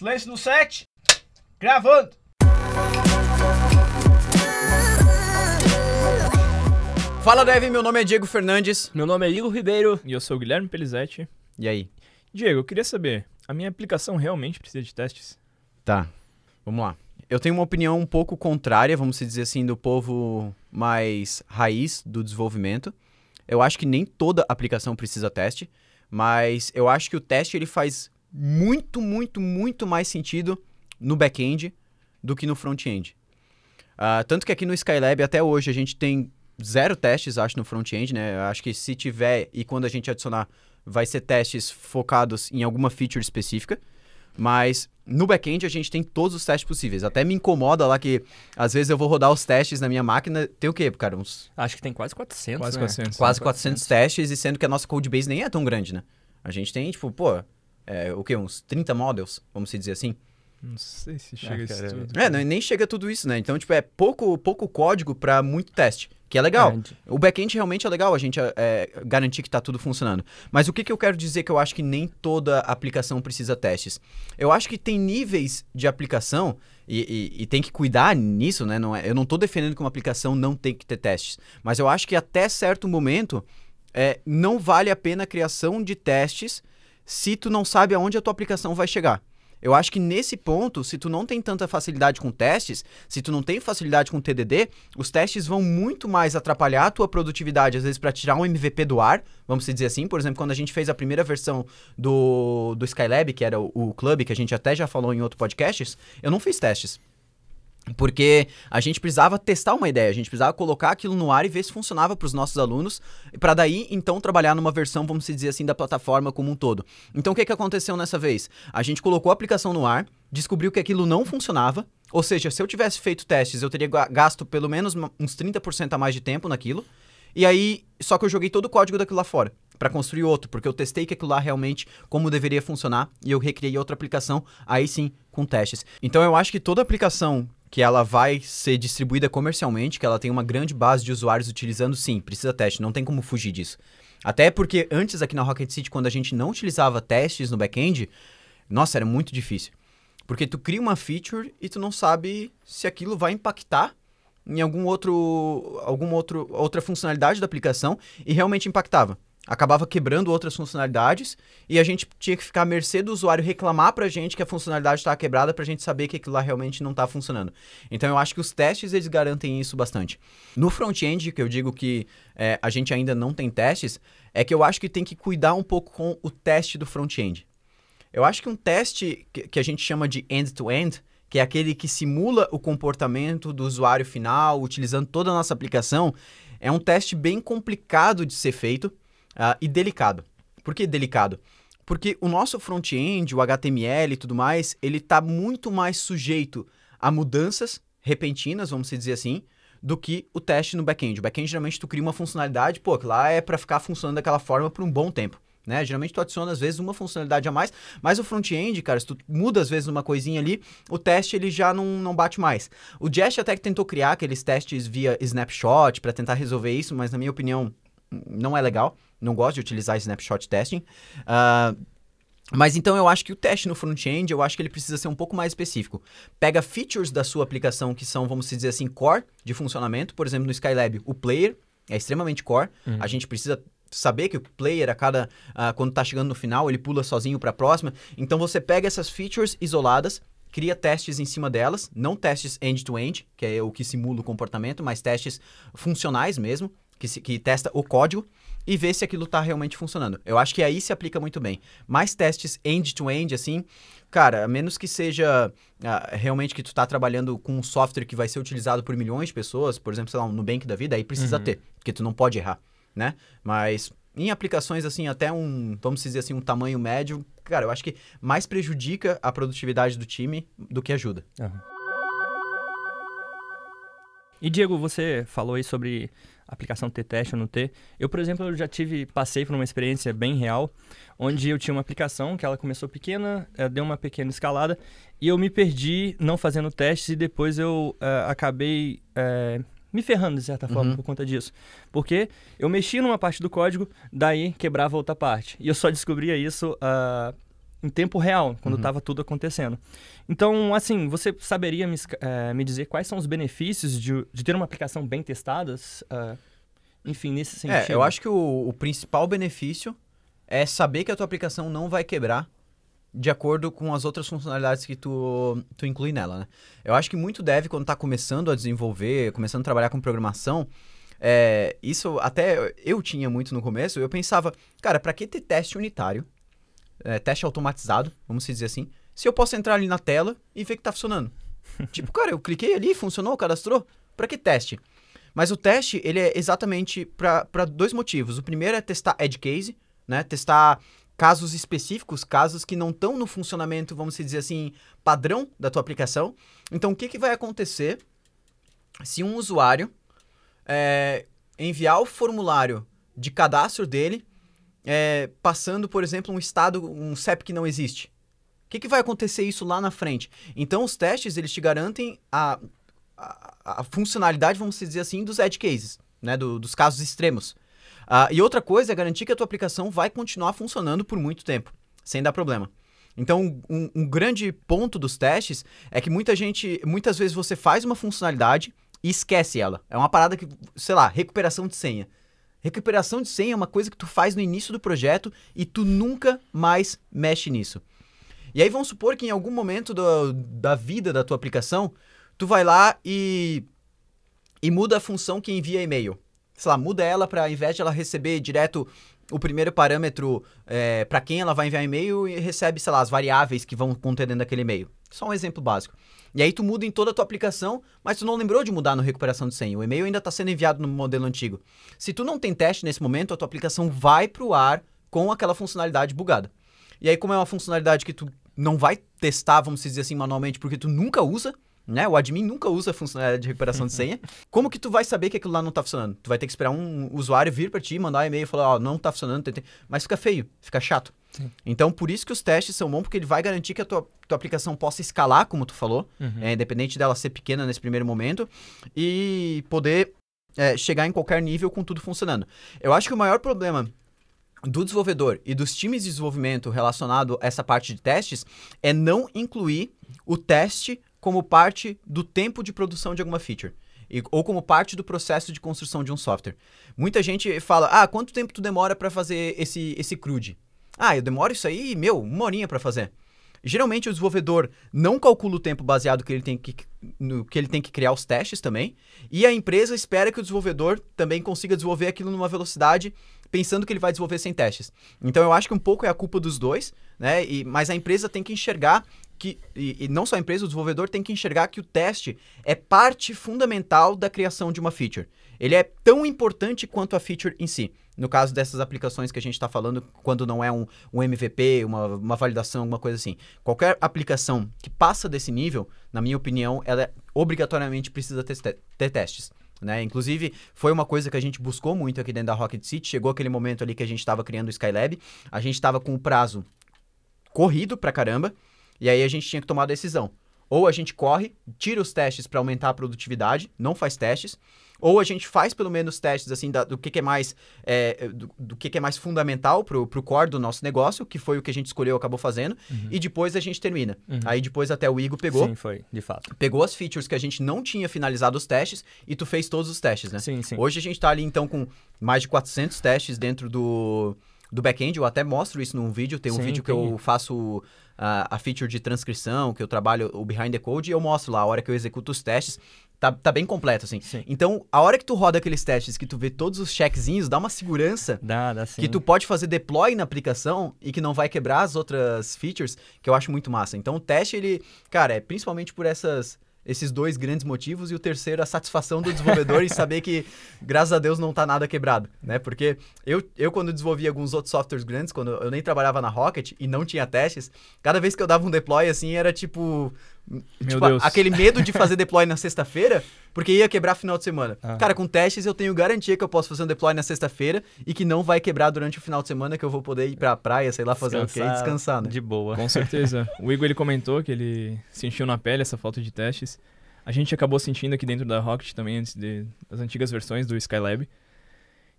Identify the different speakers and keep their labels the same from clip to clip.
Speaker 1: Silêncio no set. Gravando.
Speaker 2: Fala Dev, meu nome é Diego Fernandes.
Speaker 3: Meu nome é Igor Ribeiro.
Speaker 4: E eu sou o Guilherme Pelizetti.
Speaker 2: E aí?
Speaker 4: Diego, eu queria saber, a minha aplicação realmente precisa de testes?
Speaker 2: Tá, vamos lá. Eu tenho uma opinião um pouco contrária, vamos dizer assim, do povo mais raiz do desenvolvimento. Eu acho que nem toda aplicação precisa teste, mas eu acho que o teste ele faz muito, muito, muito mais sentido no back-end do que no front-end. Uh, tanto que aqui no Skylab até hoje a gente tem zero testes, acho, no front-end, né? Acho que se tiver e quando a gente adicionar, vai ser testes focados em alguma feature específica. Mas no back-end a gente tem todos os testes possíveis. Até me incomoda lá que às vezes eu vou rodar os testes na minha máquina. Tem o quê, cara? Uns...
Speaker 3: Acho que tem quase 400,
Speaker 4: Quase
Speaker 3: né?
Speaker 4: 400.
Speaker 2: Quase 400 testes, e sendo que a nossa codebase nem é tão grande, né? A gente tem, tipo, pô, é, o quê? Uns 30 models, vamos dizer assim.
Speaker 4: Não sei se chega a isso tudo.
Speaker 2: É, não- nem chega tudo isso, né? Então, tipo, é pouco, pouco código para muito teste, que é legal.
Speaker 3: Grande.
Speaker 2: O back-end realmente é legal a gente é, garantir que tá tudo funcionando. Mas o que, que eu quero dizer que eu acho que nem toda aplicação precisa testes? Eu acho que tem níveis de aplicação e, e- e tem que cuidar nisso, né? Não é- eu não tô defendendo que uma aplicação não tem que ter testes. Mas eu acho que até certo momento é, não vale a pena a criação de testes se tu não sabe aonde a tua aplicação vai chegar. Eu acho que nesse ponto, se tu não tem tanta facilidade com testes, se tu não tem facilidade com TDD, os testes vão muito mais atrapalhar a tua produtividade, às vezes para tirar um MVP do ar, vamos dizer assim. Por exemplo, quando a gente fez a primeira versão do, do Skylab, que era o, o Club, que a gente até já falou em outro podcast, eu não fiz testes. Porque a gente precisava testar uma ideia, a gente precisava colocar aquilo no ar e ver se funcionava para os nossos alunos, para daí então trabalhar numa versão, vamos dizer assim, da plataforma como um todo. Então o que, que aconteceu nessa vez? A gente colocou a aplicação no ar, descobriu que aquilo não funcionava, ou seja, se eu tivesse feito testes, eu teria ga- gasto pelo menos uns 30% a mais de tempo naquilo, e aí, só que eu joguei todo o código daquilo lá fora para construir outro, porque eu testei que aquilo lá realmente como deveria funcionar e eu recriei outra aplicação, aí sim, com testes. Então eu acho que toda aplicação que ela vai ser distribuída comercialmente, que ela tem uma grande base de usuários utilizando, sim, precisa teste, não tem como fugir disso. Até porque antes aqui na Rocket City, quando a gente não utilizava testes no back-end, nossa, era muito difícil. Porque tu cria uma feature e tu não sabe se aquilo vai impactar em algum outro, alguma outro, outra funcionalidade da aplicação e realmente impactava. Acabava quebrando outras funcionalidades e a gente tinha que ficar à mercê do usuário reclamar pra gente que a funcionalidade estava quebrada pra gente saber que aquilo lá realmente não tá funcionando. Então eu acho que os testes eles garantem isso bastante. No front-end, que eu digo que é, a gente ainda não tem testes, é que eu acho que tem que cuidar um pouco com o teste do front-end. Eu acho que um teste que, que a gente chama de end-to-end, que é aquele que simula o comportamento do usuário final, utilizando toda a nossa aplicação, é um teste bem complicado de ser feito ah, e delicado. Por que delicado? Porque o nosso front-end, o HTML e tudo mais, ele está muito mais sujeito a mudanças repentinas, vamos dizer assim, do que o teste no back-end. O back-end, geralmente, tu cria uma funcionalidade, pô, que lá é para ficar funcionando daquela forma por um bom tempo. Né? Geralmente tu adiciona às vezes uma funcionalidade a mais, mas o front-end, cara, se tu muda às vezes uma coisinha ali, o teste ele já não, não bate mais. O Jest até que tentou criar aqueles testes via snapshot para tentar resolver isso, mas na minha opinião não é legal. Não gosto de utilizar snapshot testing. Ah, mas então eu acho que o teste no front-end, eu acho que ele precisa ser um pouco mais específico. Pega features da sua aplicação que são, vamos dizer assim, core de funcionamento. Por exemplo, no Skylab, o player é extremamente core. A gente precisa saber que o player, a cada ah, quando tá chegando no final, ele pula sozinho para a próxima. Então você pega essas features isoladas, cria testes em cima delas, não testes end-to-end, que é o que simula o comportamento, mas testes funcionais mesmo, que, se- que testa o código e vê se aquilo tá realmente funcionando. Eu acho que aí se aplica muito bem. Mais testes end-to-end, assim, cara, a menos que seja ah, realmente que tu tá trabalhando com um software que vai ser utilizado por milhões de pessoas, por exemplo, sei lá, um Nubank da vida, aí precisa ter, porque tu não pode errar, né? Mas em aplicações, assim, até um, vamos dizer assim, um tamanho médio, cara, eu acho que mais prejudica a produtividade do time do que ajuda.
Speaker 3: E Diego, você falou aí sobre aplicação ter teste ou não ter. Eu, por exemplo, eu já tive, passei por uma experiência bem real, onde eu tinha uma aplicação que ela começou pequena, eh, deu uma pequena escalada, e eu me perdi não fazendo testes e depois eu eh, acabei eh, me ferrando de certa forma
Speaker 2: Uhum.
Speaker 3: por conta disso. Porque eu mexi numa parte do código, daí quebrava outra parte. E eu só descobria isso ah, em tempo real, quando
Speaker 2: Uhum.
Speaker 3: estava tudo acontecendo. Então, assim, você saberia me, eh, me dizer quais são os benefícios de, de ter uma aplicação bem testada? Ah, enfim, nesse sentido.
Speaker 2: É, eu acho que o, o principal benefício é saber que a tua aplicação não vai quebrar de acordo com as outras funcionalidades que tu, tu inclui nela, né? Eu acho que muito deve, quando tá começando a desenvolver, começando a trabalhar com programação, é, isso até eu tinha muito no começo, eu pensava, cara, pra que ter teste unitário, é, teste automatizado, vamos dizer assim, se eu posso entrar ali na tela e ver que tá funcionando? tipo, cara, eu cliquei ali, funcionou, cadastrou, pra que teste? Mas o teste, ele é exatamente para dois motivos. O primeiro é testar edge case, né? Testar casos específicos, casos que não estão no funcionamento, vamos dizer assim, padrão da tua aplicação. Então, o que, que vai acontecer se um usuário é, enviar o formulário de cadastro dele, é, passando, por exemplo, um estado, um CEP que não existe? O que, que vai acontecer isso lá na frente? Então, os testes, eles te garantem a, a, a funcionalidade, vamos dizer assim, dos edge cases, né? Do- dos casos extremos. Ah, e outra coisa é garantir que a tua aplicação vai continuar funcionando por muito tempo, sem dar problema. Então, um, um grande ponto dos testes é que muita gente, muitas vezes você faz uma funcionalidade e esquece ela. É uma parada que, sei lá, recuperação de senha. Recuperação de senha é uma coisa que tu faz no início do projeto e tu nunca mais mexe nisso. E aí vamos supor que em algum momento do- da vida da tua aplicação, tu vai lá e, e muda a função que envia e-mail. Sei lá, muda ela para, ao invés de ela receber direto o primeiro parâmetro é, para quem ela vai enviar e-mail e recebe, sei lá, as variáveis que vão conter dentro daquele e-mail. Só um exemplo básico. E aí tu muda em toda a tua aplicação, mas tu não lembrou de mudar no recuperação de senha. O e-mail ainda está sendo enviado no modelo antigo. Se tu não tem teste nesse momento, a tua aplicação vai pro ar com aquela funcionalidade bugada. E aí, como é uma funcionalidade que tu não vai testar, vamos dizer assim, manualmente, porque tu nunca usa, né? O admin nunca usa a funcionalidade de recuperação de senha. Como que tu vai saber que aquilo lá não tá funcionando? Tu vai ter que esperar um usuário vir pra ti, mandar um e-mail e falar, ó, não tá funcionando, tentei. mas fica feio, fica chato.
Speaker 3: Sim.
Speaker 2: Então, por isso que os testes são bons, porque ele vai garantir que a tua, tua aplicação possa escalar, como tu falou,
Speaker 3: Uhum.
Speaker 2: é, independente dela ser pequena nesse primeiro momento, e poder é, chegar em qualquer nível com tudo funcionando. Eu acho que o maior problema do desenvolvedor e dos times de desenvolvimento relacionado a essa parte de testes é não incluir o teste como parte do tempo de produção de alguma feature. E- ou como parte do processo de construção de um software. Muita gente fala, ah, quanto tempo tu demora para fazer esse, esse CRUD? Ah, eu demoro isso aí, meu, uma horinha para fazer. Geralmente o desenvolvedor não calcula o tempo baseado que ele tem que, no que ele tem que criar os testes também, e a empresa espera que o desenvolvedor também consiga desenvolver aquilo numa velocidade pensando que ele vai desenvolver sem testes. Então eu acho que um pouco é a culpa dos dois, né? E, mas a empresa tem que enxergar que e, e não só a empresa, o desenvolvedor tem que enxergar que o teste é parte fundamental da criação de uma feature. Ele é tão importante quanto a feature em si. No caso dessas aplicações que a gente está falando, quando não é um, um MVP, uma, uma validação, alguma coisa assim. Qualquer aplicação que passa desse nível, na minha opinião, ela é- obrigatoriamente precisa ter, te- ter testes. Né? Inclusive, foi uma coisa que a gente buscou muito aqui dentro da Rocket City. Chegou aquele momento ali que a gente estava criando o Skylab. A gente estava com o prazo corrido pra caramba. E aí a gente tinha que tomar a decisão. Ou a gente corre, tira os testes para aumentar a produtividade, não faz testes, ou a gente faz pelo menos testes assim da- do que, que é mais é, do, do que, que é mais fundamental pro, pro core do nosso negócio, que foi o que a gente escolheu, acabou fazendo, e depois a gente termina.
Speaker 3: Uhum.
Speaker 2: Aí depois até o Igor pegou,
Speaker 3: Sim, foi, de fato.
Speaker 2: pegou as features que a gente não tinha finalizado os testes e tu fez todos os testes, né?
Speaker 3: Sim, sim.
Speaker 2: Hoje a gente tá ali então com mais de 400 testes dentro do, do back-end. Eu até mostro isso num vídeo. Tem um
Speaker 3: Sim,
Speaker 2: vídeo que eu faço a, a feature de transcrição, que eu trabalho o behind the code e eu mostro lá a hora que eu executo os testes. Tá, tá bem completo, assim.
Speaker 3: Sim.
Speaker 2: Então, a hora que tu roda aqueles testes, que tu vê todos os checkzinhos, dá uma segurança
Speaker 3: Dá, dá sim.
Speaker 2: que tu pode fazer deploy na aplicação e que não vai quebrar as outras features, que eu acho muito massa. Então o teste, ele, cara, é principalmente por essas, esses dois grandes motivos e o terceiro, a satisfação do desenvolvedor em saber que, graças a Deus, não tá nada quebrado, né? Porque eu, eu quando desenvolvi alguns outros softwares grandes, quando eu nem trabalhava na Rocket e não tinha testes, cada vez que eu dava um deploy, assim, era tipo... tipo,
Speaker 4: Deus.
Speaker 2: aquele medo de fazer deploy na sexta-feira, porque ia quebrar final de semana.
Speaker 3: Ah.
Speaker 2: Cara, com testes eu tenho garantia que eu posso fazer um deploy na sexta-feira e que não vai quebrar durante o final de semana, que eu vou poder ir pra praia, sei lá, fazer o quê e descansar, né?
Speaker 3: De boa.
Speaker 4: Com certeza. o Igor ele comentou que ele sentiu na pele essa falta de testes. A gente acabou sentindo aqui dentro da Rocket também, antes de, das antigas versões do Skylab.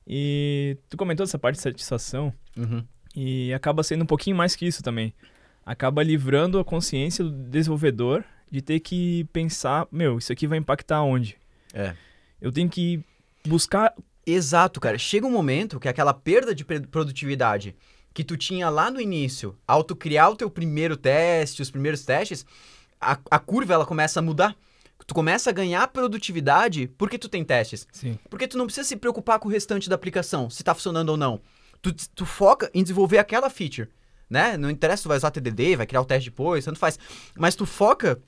Speaker 4: E tu comentou essa parte de satisfação
Speaker 2: Uhum.
Speaker 4: e acaba sendo um pouquinho mais que isso também. Acaba livrando a consciência do desenvolvedor de ter que pensar, meu, isso aqui vai impactar onde?
Speaker 2: É.
Speaker 4: Eu tenho que buscar
Speaker 2: Exato, cara. Chega um momento que aquela perda de produtividade que tu tinha lá no início, ao tu criar o teu primeiro teste, os primeiros testes, a, a curva ela começa a mudar. Tu começa a ganhar produtividade porque tu tem testes.
Speaker 4: Sim.
Speaker 2: Porque tu não precisa se preocupar com o restante da aplicação, se tá funcionando ou não. Tu, tu foca em desenvolver aquela feature, né? Não interessa se tu vai usar TDD, vai criar o teste depois, tanto faz. Mas tu foca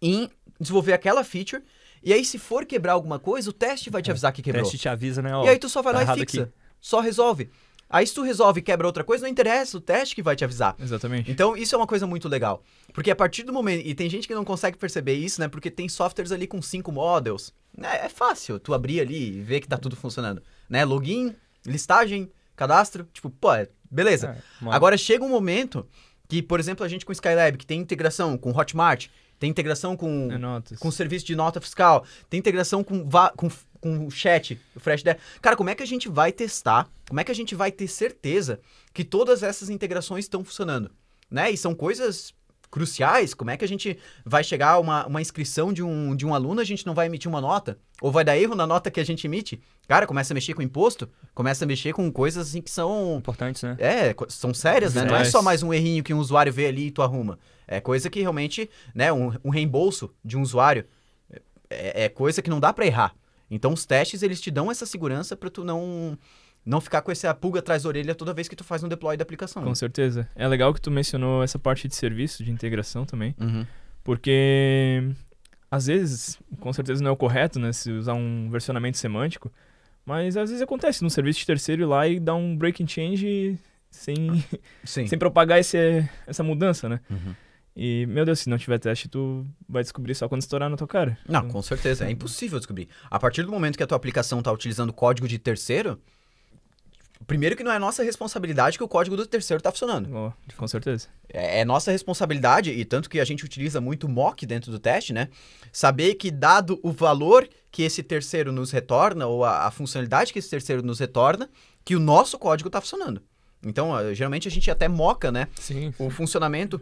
Speaker 2: em desenvolver aquela feature, e aí se for quebrar alguma coisa, o teste vai te avisar que
Speaker 3: O
Speaker 2: quebrou.
Speaker 3: teste te avisa, né? Ó,
Speaker 2: E aí tu só vai
Speaker 3: tá
Speaker 2: lá e fixa.
Speaker 3: aqui.
Speaker 2: Só resolve. Aí se tu resolve e quebra outra coisa, não interessa, o teste que vai te avisar.
Speaker 4: Exatamente.
Speaker 2: Então, isso é uma coisa muito legal. Porque a partir do momento. E tem gente que não consegue perceber isso, né? Porque tem softwares ali com cinco models. É, é fácil tu abrir ali e ver que tá tudo funcionando. Né? Login, listagem, cadastro. Tipo, pô, é- beleza.
Speaker 3: É,
Speaker 2: Agora chega um momento que, por exemplo, a gente com o Skylab, que tem integração com Hotmart, tem integração com
Speaker 4: É notas.
Speaker 2: com serviço de nota fiscal, tem integração com, com, com o chat, o Fresh Dev. Cara, como é que a gente vai testar? Como é que a gente vai ter certeza que todas essas integrações estão funcionando? Né? E são coisas cruciais. Como é que a gente vai chegar a uma, uma inscrição de um, de um aluno, a gente não vai emitir uma nota? Ou vai dar erro na nota que a gente emite? Cara, começa a mexer com imposto, começa a mexer com coisas assim que são
Speaker 3: Importantes, né?
Speaker 2: é, são sérias, né? Não é só mais um errinho que um usuário vê ali e tu arruma. É coisa que realmente, né, um, um reembolso de um usuário é, é coisa que não dá pra errar. Então os testes, eles te dão essa segurança pra tu não não ficar com essa pulga atrás da orelha toda vez que tu faz um deploy da aplicação.
Speaker 4: Com certeza. É legal que tu mencionou essa parte de serviço, de integração também,
Speaker 2: Uhum.
Speaker 4: porque às vezes, com certeza não é o correto, né, se usar um versionamento semântico, mas às vezes acontece num serviço de terceiro ir lá e dar um breaking change sem,
Speaker 2: Sim.
Speaker 4: sem propagar esse, essa mudança, né?
Speaker 2: Uhum.
Speaker 4: E, meu Deus, se não tiver teste, tu vai descobrir só quando estourar na tua cara.
Speaker 2: Não,
Speaker 4: Então,
Speaker 2: com certeza. É impossível descobrir. A partir do momento que a tua aplicação está utilizando código de terceiro, primeiro que não é nossa responsabilidade que o código do terceiro está funcionando.
Speaker 4: ó, com certeza.
Speaker 2: É, é nossa responsabilidade, e tanto que a gente utiliza muito mock dentro do teste, né? Saber que, dado o valor que esse terceiro nos retorna, ou a, a funcionalidade que esse terceiro nos retorna, que o nosso código está funcionando. Então, eh, geralmente a gente até moca, né?
Speaker 3: Sim.
Speaker 2: o funcionamento.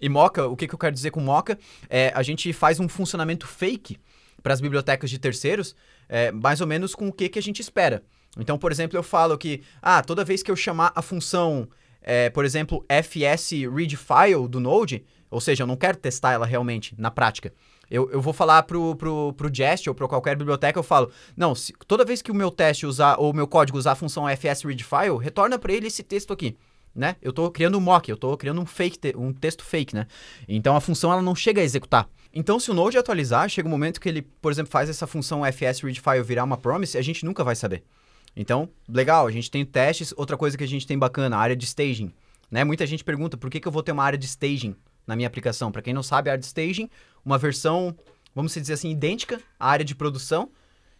Speaker 2: E moca, o que, que eu quero dizer com moca? É, a gente faz um funcionamento fake para as bibliotecas de terceiros, é, mais ou menos com o que, que a gente espera. Então, por exemplo, eu falo que, ah, toda vez que eu chamar a função, é, por exemplo, fs read file do Node, ou seja, eu não quero testar ela realmente na prática. Eu, eu vou falar pro, pro, pro Jest ou para qualquer biblioteca, eu falo, não, se- toda vez que o meu teste usar, ou o meu código usar a função fs read file, retorna para ele esse texto aqui né? Eu tô criando um mock, eu tô criando um fake, te- um texto fake, né? Então a função ela não chega a executar. Então se o Node atualizar, chega um momento que ele, por exemplo, faz essa função fs read file virar uma promise, a gente nunca vai saber. Então, legal, a gente tem testes, outra coisa que a gente tem bacana, a área de staging, né? Muita gente pergunta, por que, que eu vou ter uma área de staging na minha aplicação? Para quem não sabe, a área de staging, uma versão, vamos dizer assim, idêntica à área de produção,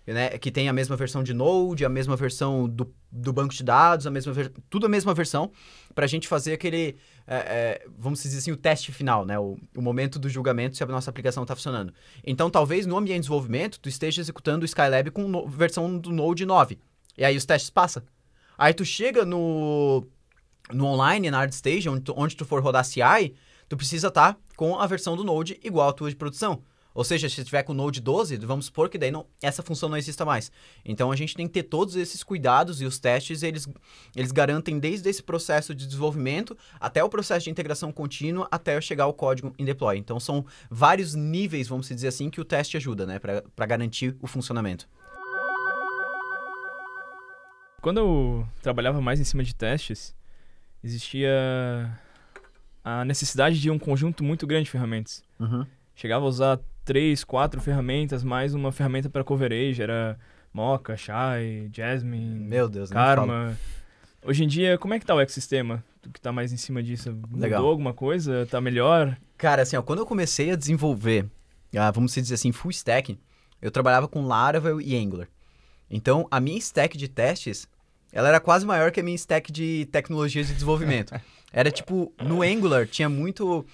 Speaker 2: né, que tem a mesma versão de Node, a mesma versão do, do banco de dados, a mesma ver- tudo a mesma versão, para a gente fazer aquele, é, é, vamos dizer assim, o teste final, né, o, o momento do julgamento se a nossa aplicação está funcionando. Então, talvez no ambiente de desenvolvimento, tu esteja executando o Skylab com no- versão do Node 9, e aí os testes passam. Aí tu chega no, no online, na ArtStage, onde tu, onde tu for rodar CI, tu precisa estar com a versão do Node igual à tua de produção. Ou seja, se tiver com o Node 12, vamos supor que daí não, essa função não exista mais. Então a gente tem que ter todos esses cuidados e os testes, eles, eles garantem desde esse processo de desenvolvimento até o processo de integração contínua, até chegar ao código em deploy. Então são vários níveis, vamos dizer assim, que o teste ajuda, né, para garantir o funcionamento.
Speaker 4: Quando eu trabalhava mais em cima de testes, existia a necessidade de um conjunto muito grande de ferramentas. Chegava a usar três, quatro ferramentas, mais uma ferramenta para coverage, era Mocha, Shai, Jasmine,
Speaker 2: Meu Deus.
Speaker 4: Karma. Hoje em dia, como é que tá o ecossistema? Tu que tá mais em cima disso, mudou
Speaker 2: Legal.
Speaker 4: alguma coisa? Tá melhor?
Speaker 2: Cara, assim, ó, quando eu comecei a desenvolver, ah, vamos dizer assim, full stack, eu trabalhava com Laravel e Angular. Então, a minha stack de testes, ela era quase maior que a minha stack de tecnologias de desenvolvimento. Era tipo, no Angular tinha muito.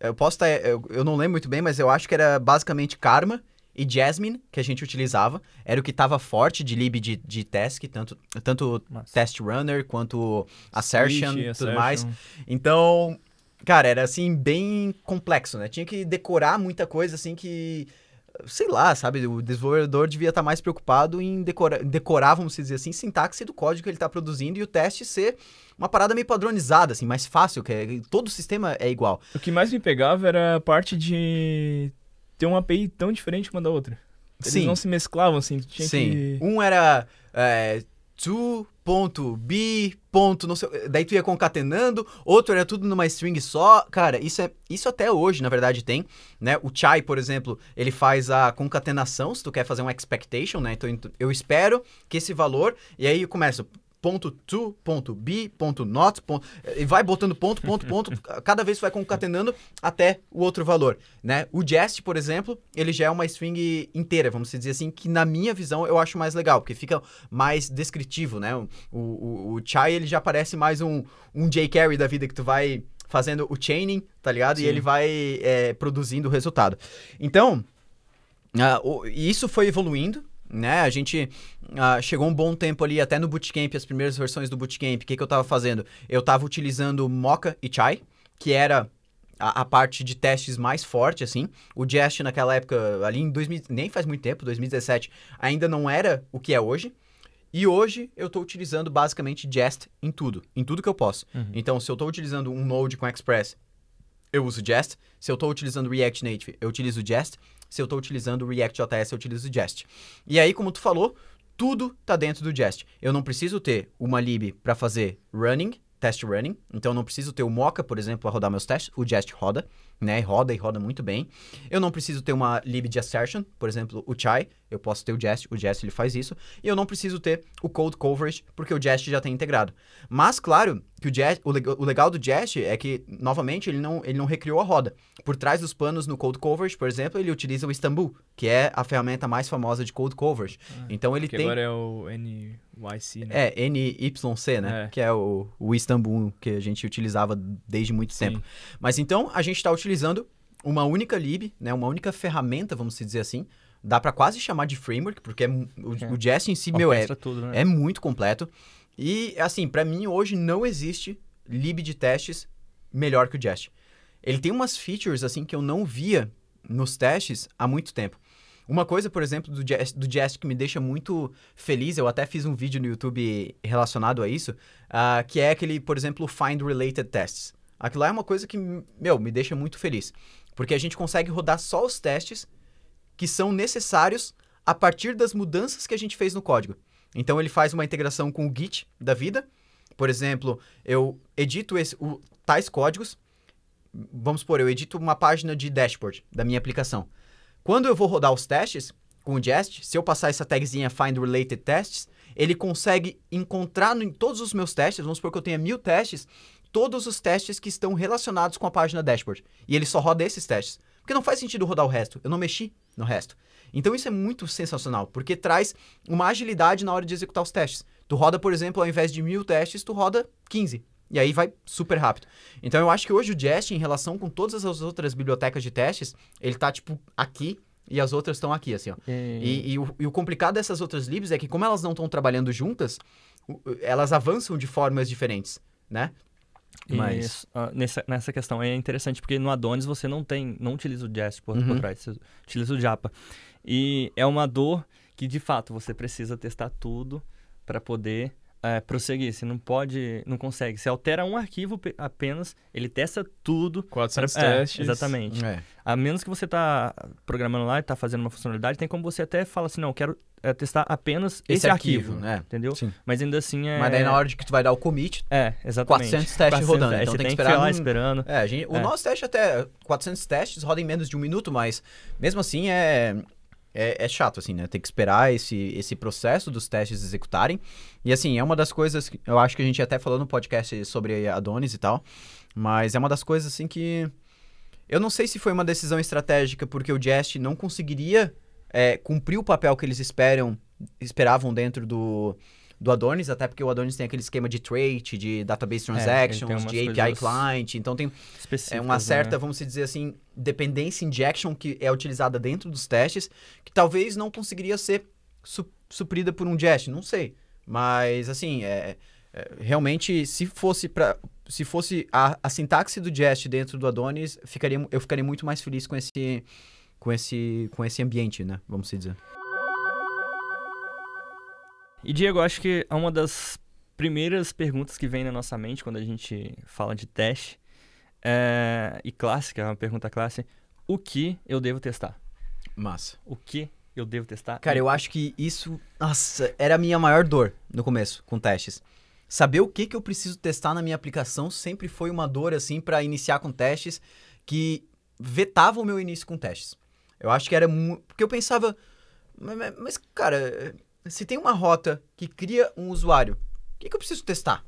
Speaker 2: Eu posso estar. eu, eu não lembro muito bem, mas eu acho que era basicamente Karma e Jasmine que a gente utilizava. Era o que estava forte de lib de, de task, tanto, tanto. Test Runner quanto Assertion e tudo mais. Então, Cara, era assim, bem complexo, né? Tinha que decorar muita coisa, assim, que. Sei lá, sabe? O desenvolvedor devia estar mais preocupado em decorar, decorar, vamos dizer assim, sintaxe do código que ele está produzindo e o teste ser uma parada meio padronizada, assim, mais fácil, que é- todo o sistema é igual.
Speaker 4: O que mais me pegava era a parte de ter uma API tão diferente uma da outra. Eles
Speaker 2: Sim.
Speaker 4: não se mesclavam, assim. tu Tinha
Speaker 2: Sim.
Speaker 4: que...
Speaker 2: Um era é, to.b. Ponto, não sei, daí tu ia concatenando, outro era tudo numa string só. Cara, isso é isso até hoje, na verdade, tem, né? O Chai, por exemplo, ele faz a concatenação, se tu quer fazer um expectation, né? Então eu espero que esse valor, e aí eu começo ponto to, ponto b, ponto not, ponto, e vai botando ponto, ponto, ponto, cada vez vai concatenando até o outro valor, né? O jest, por exemplo, ele já é uma string inteira, vamos dizer assim, que na minha visão eu acho mais legal, porque fica mais descritivo, né? O, o, o chai, ele já parece mais um, um jQuery da vida que tu vai fazendo o chaining, tá ligado? E
Speaker 4: Sim.
Speaker 2: ele vai é, produzindo o resultado. Então, ah, o- e isso foi evoluindo, né? A gente ah, chegou um bom tempo ali, até no Bootcamp, as primeiras versões do Bootcamp, o que, que eu tava fazendo? Eu tava utilizando Mocha e Chai, que era a, a parte de testes mais forte, assim. O Jest naquela época, ali em 2000, nem faz muito tempo, 2017, ainda não era o que é hoje. E hoje eu estou utilizando basicamente Jest em tudo, em tudo que eu posso. Então, se eu estou utilizando um Node com Express, eu uso Jest. Se eu estou utilizando React Native, eu utilizo Jest. Se eu estou utilizando React.js, eu utilizo Jest. E aí, como tu falou, tudo tá dentro do Jest. Eu não preciso ter uma lib para fazer running, test running. Então, eu não preciso ter o Mocha, por exemplo, para rodar meus testes. O Jest roda, né? Roda e roda muito bem. Eu não preciso ter uma lib de assertion, por exemplo, o Chai. Eu posso ter o Jest, o Jest ele faz isso. E eu não preciso ter o code coverage, porque o Jest já tem integrado. Mas, claro, que o, Jest, o, o legal do Jest é que, novamente, ele não, ele não recriou a roda. Por trás dos panos no code coverage, por exemplo, ele utiliza o Istanbul, que é a ferramenta mais famosa de code coverage. então, ele tem...
Speaker 4: agora é o NYC, né?
Speaker 2: É, NYC, né?
Speaker 4: É.
Speaker 2: Que é o, o Istanbul que a gente utilizava desde muito
Speaker 4: Sim.
Speaker 2: tempo. Mas então, a gente está utilizando uma única lib, né? Uma única ferramenta, vamos dizer assim. Dá para quase chamar de framework, porque é o,
Speaker 3: É.
Speaker 2: o Jest em si, meu, é,
Speaker 3: tudo, né?
Speaker 2: é muito completo. E, assim, para mim, hoje não existe lib de testes melhor que o Jest. Ele tem umas features, assim, que eu não via nos testes há muito tempo. Uma coisa, por exemplo, do Jest, do Jest que me deixa muito feliz, eu até fiz um vídeo no YouTube relacionado a isso, ah, que é aquele, por exemplo, Find Related Tests. Aquilo lá é uma coisa que, meu, me deixa muito feliz. Porque a gente consegue rodar só os testes que são necessários a partir das mudanças que a gente fez no código. Então ele faz uma integração com o Git da vida. Por exemplo, eu edito esse- o- tais códigos. Vamos supor, eu edito uma página de dashboard da minha aplicação. Quando eu vou rodar os testes com o Jest, se eu passar essa tagzinha Find Related Tests, ele consegue encontrar em todos os meus testes, vamos supor que eu tenha mil testes, todos os testes que estão relacionados com a página dashboard. E ele só roda esses testes. Porque não faz sentido rodar o resto. Eu não mexi no resto. Então isso é muito sensacional, porque traz uma agilidade na hora de executar os testes. Tu roda, por exemplo, ao invés de mil testes, tu roda 15. E aí vai super rápido. Então eu acho que hoje o Jest, em relação com todas as outras bibliotecas de testes, ele tá tipo aqui e as outras estão aqui, assim, ó.
Speaker 3: E-
Speaker 2: E, e o, e o complicado dessas outras libs é que, como elas não estão trabalhando juntas, elas avançam de formas diferentes, né? Mas.
Speaker 3: Ah, nessa, nessa questão é interessante porque no Adonis você não tem, não utiliza o Jest por, por
Speaker 2: Uhum.
Speaker 3: trás, você utiliza o Japa. E é uma dor que de fato você precisa testar tudo para poder eh, prosseguir. Você não pode, não consegue. Você altera um arquivo pe- apenas, ele testa tudo.
Speaker 4: 400
Speaker 3: É,
Speaker 4: testes.
Speaker 3: Exatamente.
Speaker 2: É.
Speaker 3: A menos que você tá programando lá e tá fazendo uma funcionalidade, tem como você até falar assim, não, eu quero eh, testar apenas esse, arquivo,
Speaker 2: né?
Speaker 3: entendeu?
Speaker 2: Sim.
Speaker 3: Mas ainda assim é...
Speaker 2: Mas daí na hora de que tu vai dar o commit,
Speaker 3: É, exatamente.
Speaker 2: 400 testes rodando, então
Speaker 3: Você
Speaker 2: tem que
Speaker 3: que
Speaker 2: esperar
Speaker 3: ficar lá
Speaker 2: um-
Speaker 3: esperando.
Speaker 2: É, a gente, o
Speaker 3: É.
Speaker 2: nosso teste até 400 testes roda em menos de um minuto, mas mesmo assim é, é, é chato, assim, né? Tem que esperar esse, esse processo dos testes executarem. E assim, é uma das coisas, que eu acho que a gente até falou no podcast sobre Adonis e tal, mas é uma das coisas assim que eu não sei se foi uma decisão estratégica porque o Jest não conseguiria é, cumprir o papel que eles esperam, esperavam dentro do, do Adonis, até porque o Adonis tem aquele esquema de trait, de database
Speaker 3: É,
Speaker 2: transactions,
Speaker 3: umas
Speaker 2: de API client, então tem é uma certa,
Speaker 3: né?
Speaker 2: vamos dizer assim, dependência injection que é utilizada dentro dos testes, que talvez não conseguiria ser su- suprida por um Jest, não sei. Mas, assim, é, é, realmente, se fosse para se fosse a, a sintaxe do Jest dentro do Adonis, ficaria, eu ficaria muito mais feliz com esse, com esse, com esse ambiente, né? Vamos dizer.
Speaker 3: E Diego, acho que é uma das primeiras perguntas que vem na nossa mente quando a gente fala de teste, é, e clássica, é uma pergunta clássica, o que eu devo testar?
Speaker 2: Massa.
Speaker 3: O que eu devo testar?
Speaker 2: Cara, eu acho que isso, nossa, era a minha maior dor no começo com testes. Saber o que, que eu preciso testar na minha aplicação sempre foi uma dor, assim, para iniciar com testes que vetava o meu início com testes. Eu acho que era muito. Porque eu pensava, mas, mas, cara, se tem uma rota que cria um usuário, o que, que eu preciso testar?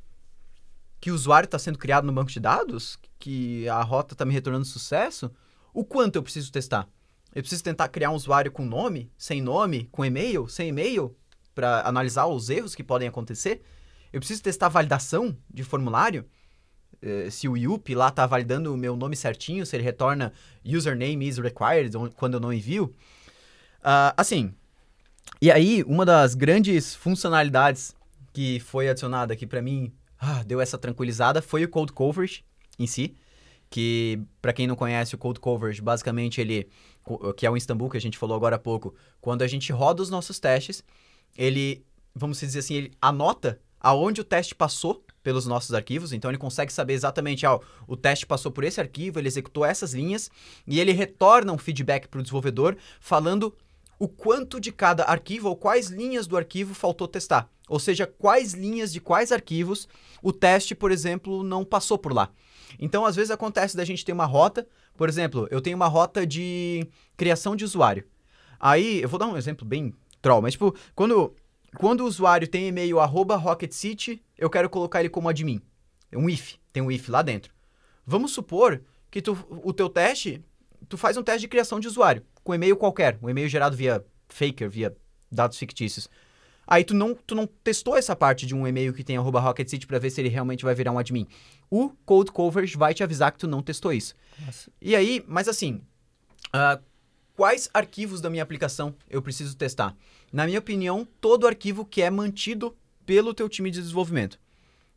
Speaker 2: Que o usuário está sendo criado no banco de dados? Que a rota está me retornando sucesso? O quanto eu preciso testar? Eu preciso tentar criar um usuário com nome, sem nome, com e-mail, sem e-mail, para analisar os erros que podem acontecer? Eu preciso testar validação de formulário? Uh, se o IUP lá está validando o meu nome certinho, se ele retorna username is required quando eu não envio. Uh, assim, e aí uma das grandes funcionalidades que foi adicionada aqui para mim, ah, deu essa tranquilizada, foi o Code Coverage em si, que para quem não conhece o Code Coverage, basicamente ele, que é o Istanbul que a gente falou agora há pouco, quando a gente roda os nossos testes, ele, vamos dizer assim, ele anota aonde o teste passou pelos nossos arquivos, então ele consegue saber exatamente, ah, o teste passou por esse arquivo, ele executou essas linhas e ele retorna um feedback para o desenvolvedor falando o quanto de cada arquivo ou quais linhas do arquivo faltou testar. Ou seja, quais linhas de quais arquivos o teste, por exemplo, não passou por lá. Então, às vezes acontece da gente ter uma rota, por exemplo, eu tenho uma rota de criação de usuário. Aí, eu vou dar um exemplo bem troll, mas tipo, quando quando o usuário tem e-mail arroba Rocket City, eu quero colocar ele como admin. Um if, tem um if lá dentro. Vamos supor que tu, o teu teste, tu faz um teste de criação de usuário, com e-mail qualquer, um e-mail gerado via Faker, via dados fictícios. Aí tu não, tu não testou essa parte de um e-mail que tem arroba Rocket City para ver se ele realmente vai virar um admin. O Code Coverage vai te avisar que tu não testou isso. Nossa. E aí, mas assim, uh, quais arquivos da minha aplicação eu preciso testar? Na minha opinião, todo arquivo que é mantido pelo teu time de desenvolvimento,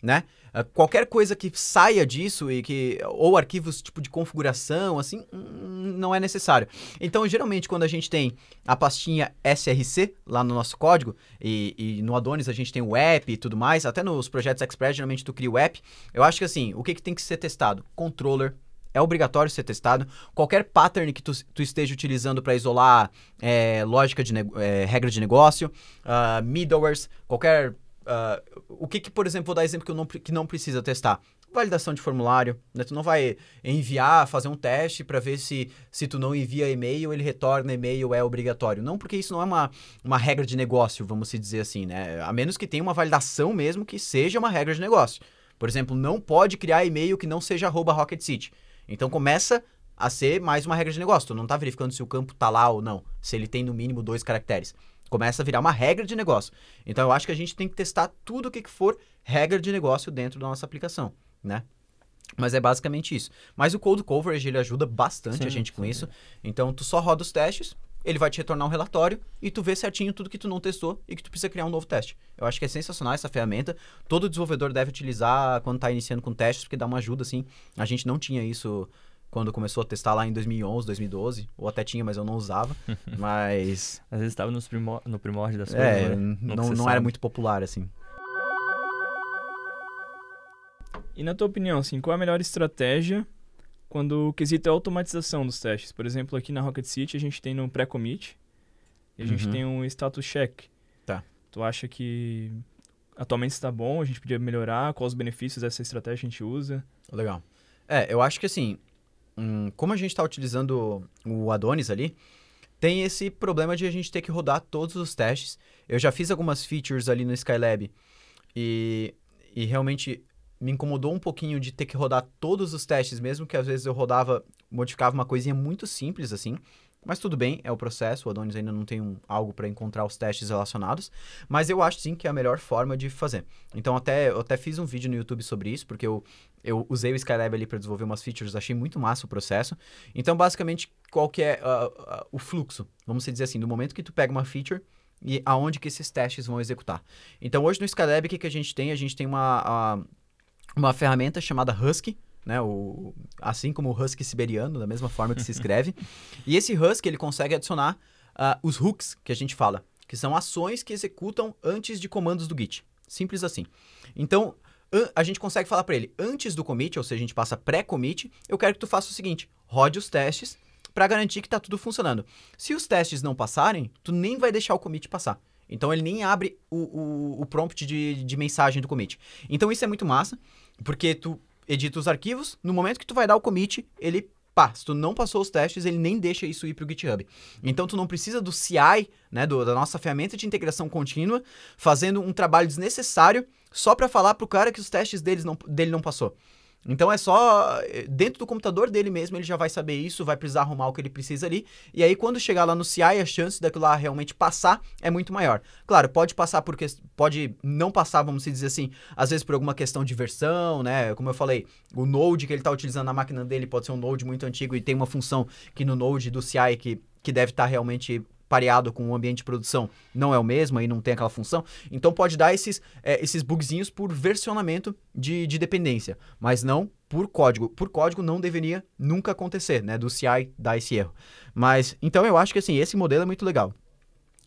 Speaker 2: né? Uh, qualquer coisa que saia disso e que ou arquivos tipo de configuração assim hum, não é necessário. Então geralmente quando a gente tem a pastinha src lá no nosso código e, e, no Adonis a gente tem o app e tudo mais, até nos projetos Express geralmente tu cria o app. Eu acho que assim o que, que tem que ser testado? Controller, é obrigatório ser testado. Qualquer pattern que tu, tu esteja utilizando para isolar é, lógica de é, regra de negócio, uh, middlewares, qualquer. Uh, o que, que, por exemplo, vou dar exemplo que, não, que não precisa testar? Validação de formulário, né? Tu não vai enviar, fazer um teste para ver se, se tu não envia e-mail, ele retorna e-mail, é obrigatório. Não, porque isso não é uma, uma regra de negócio, vamos dizer assim, né? A menos que tenha uma validação mesmo que seja uma regra de negócio. Por exemplo, não pode criar e-mail que não seja arroba Rocket City. Então começa a ser mais uma regra de negócio. Tu não está verificando se o campo está lá ou não, se ele tem no mínimo dois caracteres. Começa a virar uma regra de negócio. Então eu acho que a gente tem que testar tudo o que for regra de negócio dentro da nossa aplicação, né? Mas é basicamente isso. Mas o Code Coverage ele ajuda bastante sim, a gente com sim. isso. Então tu só roda os testes, ele vai te retornar um relatório e tu vê certinho tudo que tu não testou e que tu precisa criar um novo teste. Eu acho que é sensacional essa ferramenta. Todo desenvolvedor deve utilizar quando está iniciando com testes, porque dá uma ajuda, assim. A gente não tinha isso quando começou a testar lá em 2011, 2012, ou até tinha, mas eu não usava. mas...
Speaker 3: Às vezes estava primor no primórdio das
Speaker 2: coisas, É, né? não, não era muito popular, assim.
Speaker 4: E na tua opinião, assim, qual é a melhor estratégia quando o quesito é automatização dos testes. Por exemplo, aqui na Rocket City a gente tem no pré-commit e a gente uhum. tem um status check.
Speaker 2: Tá.
Speaker 4: Tu acha que atualmente está bom, a gente podia melhorar? Quais os benefícios dessa estratégia a gente usa?
Speaker 2: Legal. É, eu acho que assim, hum, como a gente está utilizando o Adonis ali, tem esse problema de a gente ter que rodar todos os testes. Eu já fiz algumas features ali no Skylab e, e realmente me incomodou um pouquinho de ter que rodar todos os testes, mesmo que às vezes eu rodava, modificava uma coisinha muito simples assim. Mas tudo bem, é o processo, o Adonis ainda não tem um, algo para encontrar os testes relacionados, mas eu acho sim que é a melhor forma de fazer. Então até eu até fiz um vídeo no YouTube sobre isso, porque eu, eu usei o Skylab ali para desenvolver umas features, achei muito massa o processo. Então basicamente, qual que é uh, uh, o fluxo? Vamos dizer assim, no momento que tu pega uma feature, e aonde que esses testes vão executar. Então, hoje no Skylab, o que, que a gente tem? A gente tem uma, a, uma ferramenta chamada Husky, né, o, assim como o Husky siberiano, da mesma forma que se escreve. e esse Husky, ele consegue adicionar uh, os hooks que a gente fala, que são ações que executam antes de comandos do Git. Simples assim. Então, a gente consegue falar para ele, antes do commit, ou seja, a gente passa pré-commit, eu quero que tu faça o seguinte, rode os testes para garantir que está tudo funcionando. Se os testes não passarem, tu nem vai deixar o commit passar. Então ele nem abre o, o, o prompt de, de mensagem do commit. Então isso é muito massa, porque tu edita os arquivos, no momento que tu vai dar o commit, ele pá, se tu não passou os testes, ele nem deixa isso ir para o GitHub. Então tu não precisa do CI, né, do, da nossa ferramenta de integração contínua, fazendo um trabalho desnecessário só para falar pro cara que os testes deles não, dele não passou. Então é só eh, dentro do computador dele mesmo, ele já vai saber isso, vai precisar arrumar o que ele precisa ali. E aí quando chegar lá no CI, a chance daquilo lá realmente passar é muito maior. Claro, pode passar porque pode não passar, vamos dizer assim, às vezes por alguma questão de versão, né? Como eu falei, o Node que ele está utilizando na máquina dele pode ser um Node muito antigo e tem uma função que no Node do CI que que deve estar tá realmente pareado com o ambiente de produção não é o mesmo, aí não tem aquela função. Então pode dar esses, é, esses bugzinhos por versionamento de, de dependência, mas não por código. Por código não deveria nunca acontecer, né? Do CI dar esse erro. Mas, então eu acho que assim, esse modelo é muito legal.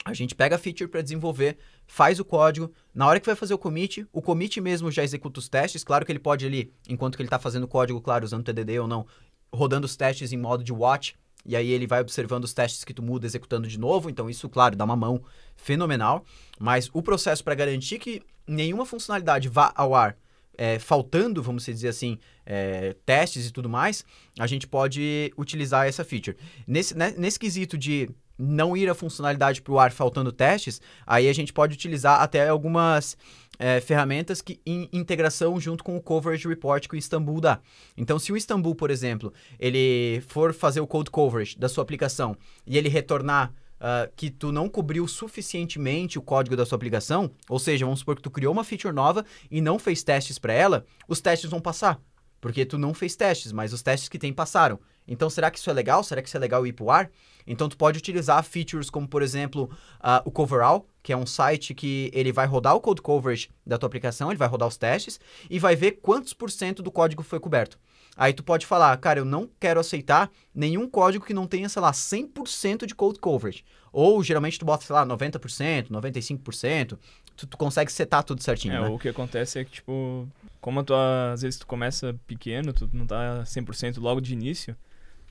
Speaker 2: A gente pega a feature para desenvolver, faz o código, na hora que vai fazer o commit, o commit mesmo já executa os testes. Claro que ele pode ali, enquanto que ele está fazendo o código, claro, usando TDD ou não, rodando os testes em modo de watch, e aí ele vai observando os testes que tu muda, executando de novo. Então isso, claro, dá uma mão fenomenal. Mas o processo para garantir que nenhuma funcionalidade vá ao ar é, faltando, vamos dizer assim, é, testes e tudo mais, a gente pode utilizar essa feature. Nesse, né, nesse quesito de não ir a funcionalidade para o ar faltando testes, aí a gente pode utilizar até algumas é, ferramentas que em integração junto com o coverage report que o Istanbul dá. Então, se o Istanbul, por exemplo, ele for fazer o code coverage da sua aplicação e ele retornar uh, que tu não cobriu suficientemente o código da sua aplicação, ou seja, vamos supor que tu criou uma feature nova e não fez testes para ela, os testes vão passar. Porque tu não fez testes, mas os testes que tem passaram. Então, será que isso é legal? Será que isso é legal ir pro ar? Então, tu pode utilizar features como, por exemplo, uh, o Coverall, que é um site que ele vai rodar o code coverage da tua aplicação, ele vai rodar os testes e vai ver quantos por cento do código foi coberto. Aí tu pode falar, cara, eu não quero aceitar nenhum código que não tenha, sei lá, 100% de code coverage. Ou geralmente tu bota, sei lá, 90%, 95%, tu, tu consegue setar tudo certinho,
Speaker 4: é,
Speaker 2: né?
Speaker 4: o que acontece é que, tipo, como tu, às vezes tu começa pequeno, tu não tá 100% logo de início,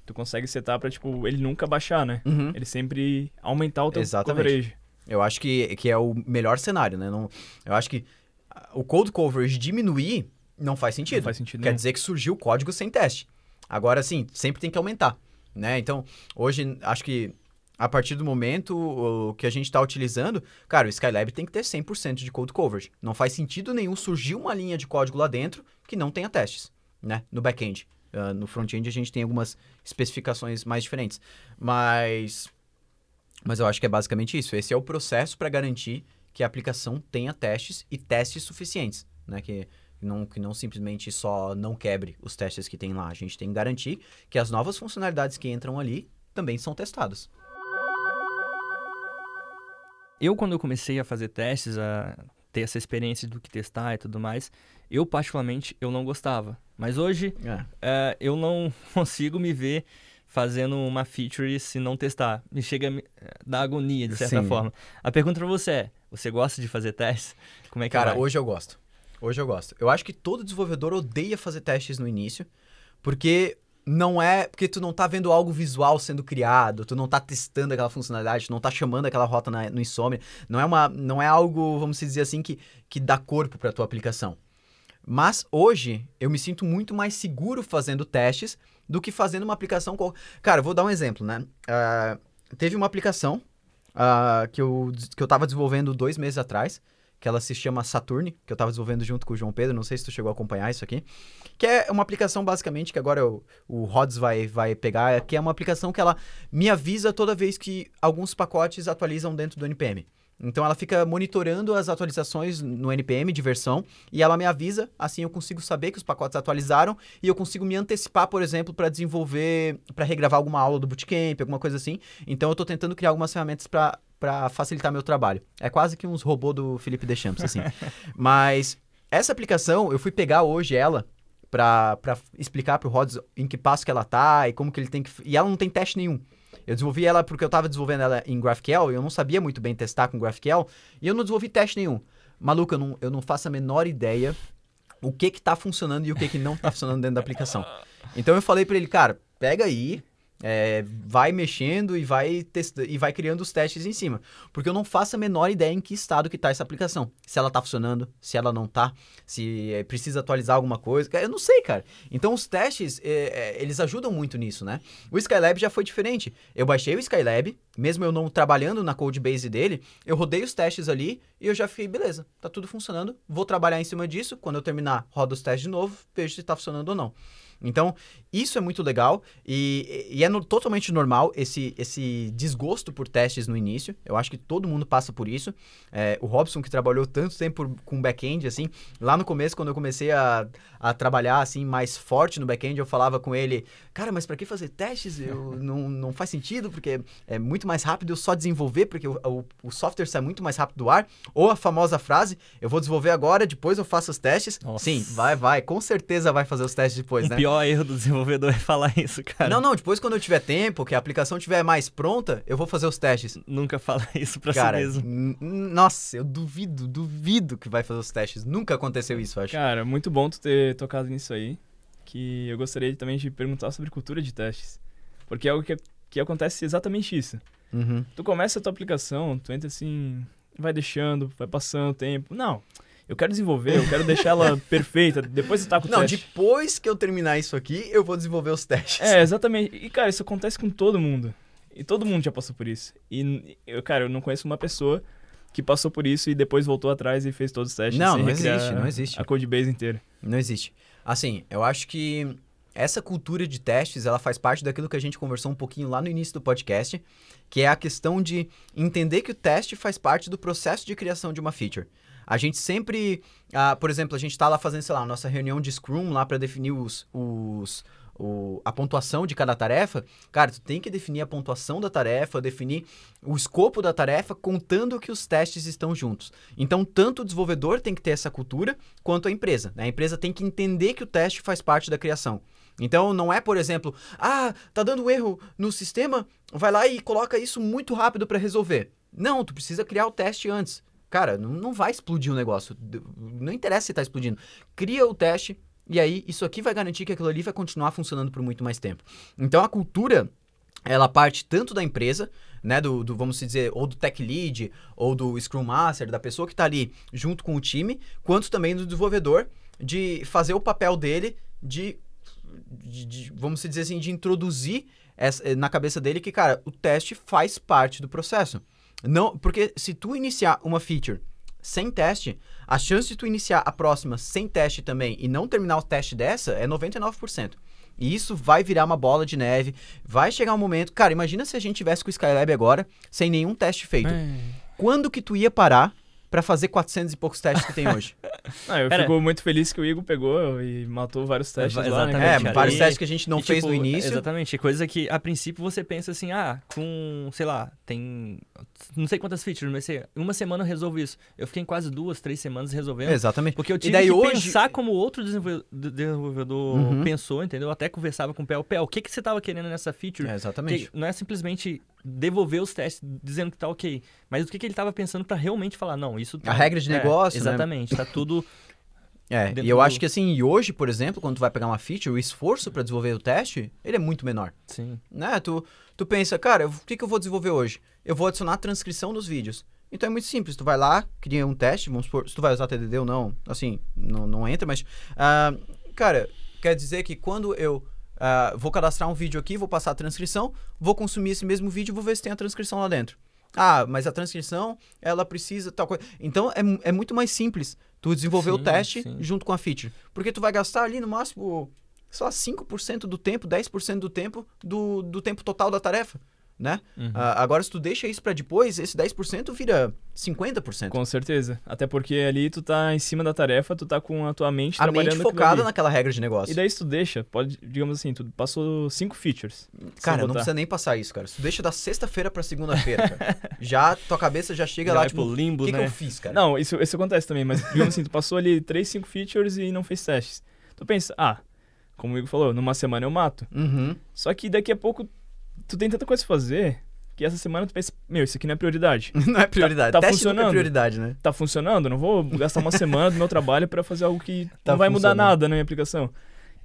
Speaker 4: tu consegue setar pra, tipo, ele nunca baixar, né?
Speaker 2: Uhum.
Speaker 4: Ele sempre aumentar o teu
Speaker 2: Exatamente.
Speaker 4: coverage.
Speaker 2: Eu acho que, que é o melhor cenário, né? Não, eu acho que o code coverage diminuir não faz sentido.
Speaker 4: Não faz sentido
Speaker 2: Quer
Speaker 4: nenhum.
Speaker 2: dizer que surgiu código sem teste. Agora, sim, sempre tem que aumentar, né? Então, hoje, acho que a partir do momento o que a gente está utilizando, cara, o Skylab tem que ter 100% de code coverage. Não faz sentido nenhum surgir uma linha de código lá dentro que não tenha testes, né? No back-end. Uh, no front-end a gente tem algumas especificações mais diferentes. Mas mas eu acho que é basicamente isso. Esse é o processo para garantir que a aplicação tenha testes e testes suficientes, né? Que não, que não simplesmente só não quebre os testes que tem lá. A gente tem que garantir que as novas funcionalidades que entram ali também são testadas.
Speaker 3: Eu, quando eu comecei a fazer testes, a ter essa experiência do que testar e tudo mais, eu particularmente eu não gostava. Mas hoje
Speaker 2: É.
Speaker 3: é, eu não consigo me ver fazendo uma feature se não testar. Me chega da agonia, de certa
Speaker 2: Sim.
Speaker 3: forma. A pergunta pra você é, você gosta de fazer testes? Como é que
Speaker 2: Cara,
Speaker 3: vai?
Speaker 2: hoje eu gosto. Hoje eu gosto. Eu acho que todo desenvolvedor odeia fazer testes no início, porque não é porque tu não tá vendo algo visual sendo criado, tu não tá testando aquela funcionalidade, tu não tá chamando aquela rota na- no Insomnia, não é uma não é algo, vamos dizer assim, que, que dá corpo para tua aplicação. Mas hoje eu me sinto muito mais seguro fazendo testes do que fazendo uma aplicação. qual- Cara, vou dar um exemplo, né? Ah, teve uma aplicação ah, que, eu, que eu tava desenvolvendo dois meses atrás, que ela se chama Saturn, que eu tava desenvolvendo junto com o João Pedro, não sei se tu chegou a acompanhar isso aqui, que é uma aplicação basicamente que agora o, o Rods vai, vai pegar, que é uma aplicação que ela me avisa toda vez que alguns pacotes atualizam dentro do NPM. Então ela fica monitorando as atualizações no NPM de versão e ela me avisa, assim eu consigo saber que os pacotes atualizaram e eu consigo me antecipar, por exemplo, para desenvolver, para regravar alguma aula do bootcamp, alguma coisa assim. Então eu estou tentando criar algumas ferramentas para para facilitar meu trabalho. É quase que uns robôs do Felipe Deschamps, assim. Mas essa aplicação, eu fui pegar hoje ela para explicar para o Rods em que passo que ela tá e como que ele tem que... E ela não tem teste nenhum. Eu desenvolvi ela porque eu estava desenvolvendo ela em GraphQL e eu não sabia muito bem testar com GraphQL e eu não desenvolvi teste nenhum. Maluco, eu não, eu não faço a menor ideia o que que tá funcionando e o que que não tá funcionando dentro da aplicação. Então eu falei para ele, cara, pega aí, é, vai mexendo e vai e vai criando os testes em cima. Porque eu não faço a menor ideia em que estado que está essa aplicação. Se ela está funcionando, se ela não está, se é, precisa atualizar alguma coisa. Eu não sei, cara. Então os testes, é, é, eles ajudam muito nisso, né? O Skylab já foi diferente. Eu baixei o Skylab, mesmo eu não trabalhando na codebase dele, eu rodei os testes ali e eu já fiquei, beleza, tá tudo funcionando. Vou trabalhar em cima disso. Quando eu terminar, rodo os testes de novo, vejo se está funcionando ou não. Então, isso é muito legal e, e é no, totalmente normal esse, esse desgosto por testes no início. Eu acho que todo mundo passa por isso. É, o Robson, que trabalhou tanto tempo com back-end, assim, lá no começo, quando eu comecei a, a trabalhar assim mais forte no back-end, eu falava com ele, cara, mas para que fazer testes? Eu, não, não faz sentido, porque é muito mais rápido eu só desenvolver, porque o, o, o, software sai muito mais rápido do ar. Ou a famosa frase, eu vou desenvolver agora, depois eu faço os testes. Nossa. Sim, vai, vai, com certeza vai fazer os testes depois,
Speaker 3: o
Speaker 2: né?
Speaker 3: pior erro do desenvolvedor é falar isso, cara.
Speaker 2: Não, não, depois quando eu tiver tempo, que a aplicação estiver mais pronta, eu vou fazer os testes.
Speaker 3: Nunca fala isso pra
Speaker 2: cara,
Speaker 3: si mesmo.
Speaker 2: Nossa, eu duvido, duvido que vai fazer os testes. Nunca aconteceu isso, acho.
Speaker 4: Cara, muito bom tu ter tocado nisso aí. Que eu gostaria também de perguntar sobre cultura de testes. Porque é algo que, que acontece exatamente isso.
Speaker 2: Uhum.
Speaker 4: Tu começa a tua aplicação, tu entra assim, vai deixando, vai passando o tempo. Não, eu quero desenvolver, eu quero deixar ela perfeita, depois você tá com o
Speaker 2: Não,
Speaker 4: teste.
Speaker 2: depois que eu terminar isso aqui, eu vou desenvolver os testes.
Speaker 4: É, exatamente. E, cara, isso acontece com todo mundo. E todo mundo já passou por isso. E, eu, cara, eu não conheço uma pessoa que passou por isso e depois voltou atrás e fez todos os testes.
Speaker 2: Não, não existe, não existe.
Speaker 4: A codebase inteira.
Speaker 2: Não existe. Assim, eu acho que essa cultura de testes, ela faz parte daquilo que a gente conversou um pouquinho lá no início do podcast, que é a questão de entender que o teste faz parte do processo de criação de uma feature. A gente sempre, ah, por exemplo, a gente está lá fazendo, sei lá, nossa reunião de Scrum lá para definir os, os, o, a pontuação de cada tarefa. Cara, tu tem que definir a pontuação da tarefa, definir o escopo da tarefa, contando que os testes estão juntos. Então, tanto o desenvolvedor tem que ter essa cultura, quanto a empresa. Né? A empresa tem que entender que o teste faz parte da criação. Então não é, por exemplo, ah, tá dando erro no sistema, vai lá e coloca isso muito rápido para resolver. Não, tu precisa criar o teste antes. Cara, não, não vai explodir o negócio. Não interessa se está explodindo. Cria o teste e aí isso aqui vai garantir que aquilo ali vai continuar funcionando por muito mais tempo. Então a cultura ela parte tanto da empresa, né, do, do, vamos dizer, ou do tech lead, ou do scrum master, da pessoa que está ali junto com o time, quanto também do desenvolvedor de fazer o papel dele de, de, de vamos dizer assim, de introduzir essa, na cabeça dele que, cara, o teste faz parte do processo. Não, porque se tu iniciar uma feature sem teste, a chance de tu iniciar a próxima sem teste também e não terminar o teste dessa é 99%. E isso vai virar uma bola de neve. Vai chegar um momento. Cara, imagina se a gente tivesse com o Skylab agora, sem nenhum teste feito. É. Quando que tu ia parar para fazer 400 e poucos testes que tem hoje.
Speaker 4: Ah, eu Pera. fico muito feliz que o Igor pegou e matou vários testes é, lá, né?
Speaker 2: É, vários e, testes que a gente não e, fez
Speaker 3: tipo,
Speaker 2: no início.
Speaker 3: Exatamente, coisa que a princípio você pensa assim, ah, com, sei lá, tem não sei quantas features, mas sei, uma semana eu resolvo isso. Eu fiquei em quase duas, três semanas resolvendo.
Speaker 2: Exatamente.
Speaker 3: Porque eu tive que hoje... pensar como outro desenvolvedor uhum. pensou, entendeu? Eu até conversava com o Pel. Pel, o que, que você estava querendo nessa feature?
Speaker 2: É, exatamente.
Speaker 3: Que não é simplesmente devolver os testes dizendo que tá ok. Mas o que, que ele estava pensando para realmente falar, não, isso... Tá,
Speaker 2: a regra de
Speaker 3: é,
Speaker 2: negócio,
Speaker 3: né? Exatamente, tá tudo...
Speaker 2: É, e eu do... acho que assim, e hoje, por exemplo, quando tu vai pegar uma feature, o esforço para desenvolver o teste, ele é muito menor.
Speaker 3: Sim.
Speaker 2: Né? Tu, tu pensa, cara, o que, que eu vou desenvolver hoje? Eu vou adicionar a transcrição dos vídeos. Então é muito simples, tu vai lá, cria um teste, vamos supor, se tu vai usar TDD ou não, assim, não, não entra, mas, uh, cara, quer dizer que quando eu uh, vou cadastrar um vídeo aqui, vou passar a transcrição, vou consumir esse mesmo vídeo e vou ver se tem a transcrição lá dentro. Ah, mas a transcrição, ela precisa tal coisa. Então é, é muito mais simples tu desenvolver sim, o teste sim. junto com a feature. Porque tu vai gastar ali no máximo só 5% do tempo, 10% do tempo do, do tempo total da tarefa. Né?
Speaker 3: Uhum.
Speaker 2: Ah, agora, se tu deixa isso pra depois, esse 10% vira 50%.
Speaker 4: Com certeza. Até porque ali tu tá em cima da tarefa, tu tá com a tua mente
Speaker 2: A
Speaker 4: trabalhando
Speaker 2: mente
Speaker 4: aquilo
Speaker 2: focada naquela regra de negócio.
Speaker 4: E daí se tu deixa, pode, digamos assim, tu passou cinco features.
Speaker 2: Cara, não precisa nem passar isso, cara. Se tu deixa da sexta-feira pra segunda-feira, já tua cabeça já chega
Speaker 3: Já
Speaker 2: lá,
Speaker 3: vai
Speaker 2: tipo,
Speaker 3: pro
Speaker 2: o
Speaker 3: limbo,
Speaker 2: que, que
Speaker 3: né?
Speaker 2: eu fiz, cara?
Speaker 4: Não, isso, isso acontece também, mas digamos assim, tu passou ali três, cinco features e não fez testes. Tu pensa, ah, como o Igor falou, numa semana eu mato.
Speaker 2: Uhum.
Speaker 4: Só que daqui a pouco tu tem tanta coisa pra fazer que essa semana tu pensa, meu, isso aqui não é prioridade.
Speaker 2: Não é prioridade.
Speaker 4: tá
Speaker 2: Teste nunca é
Speaker 4: funcionando.
Speaker 2: prioridade, né?
Speaker 4: Tá funcionando? Não vou gastar uma semana do meu trabalho pra fazer algo que
Speaker 2: Tá
Speaker 4: não vai mudar nada na minha aplicação.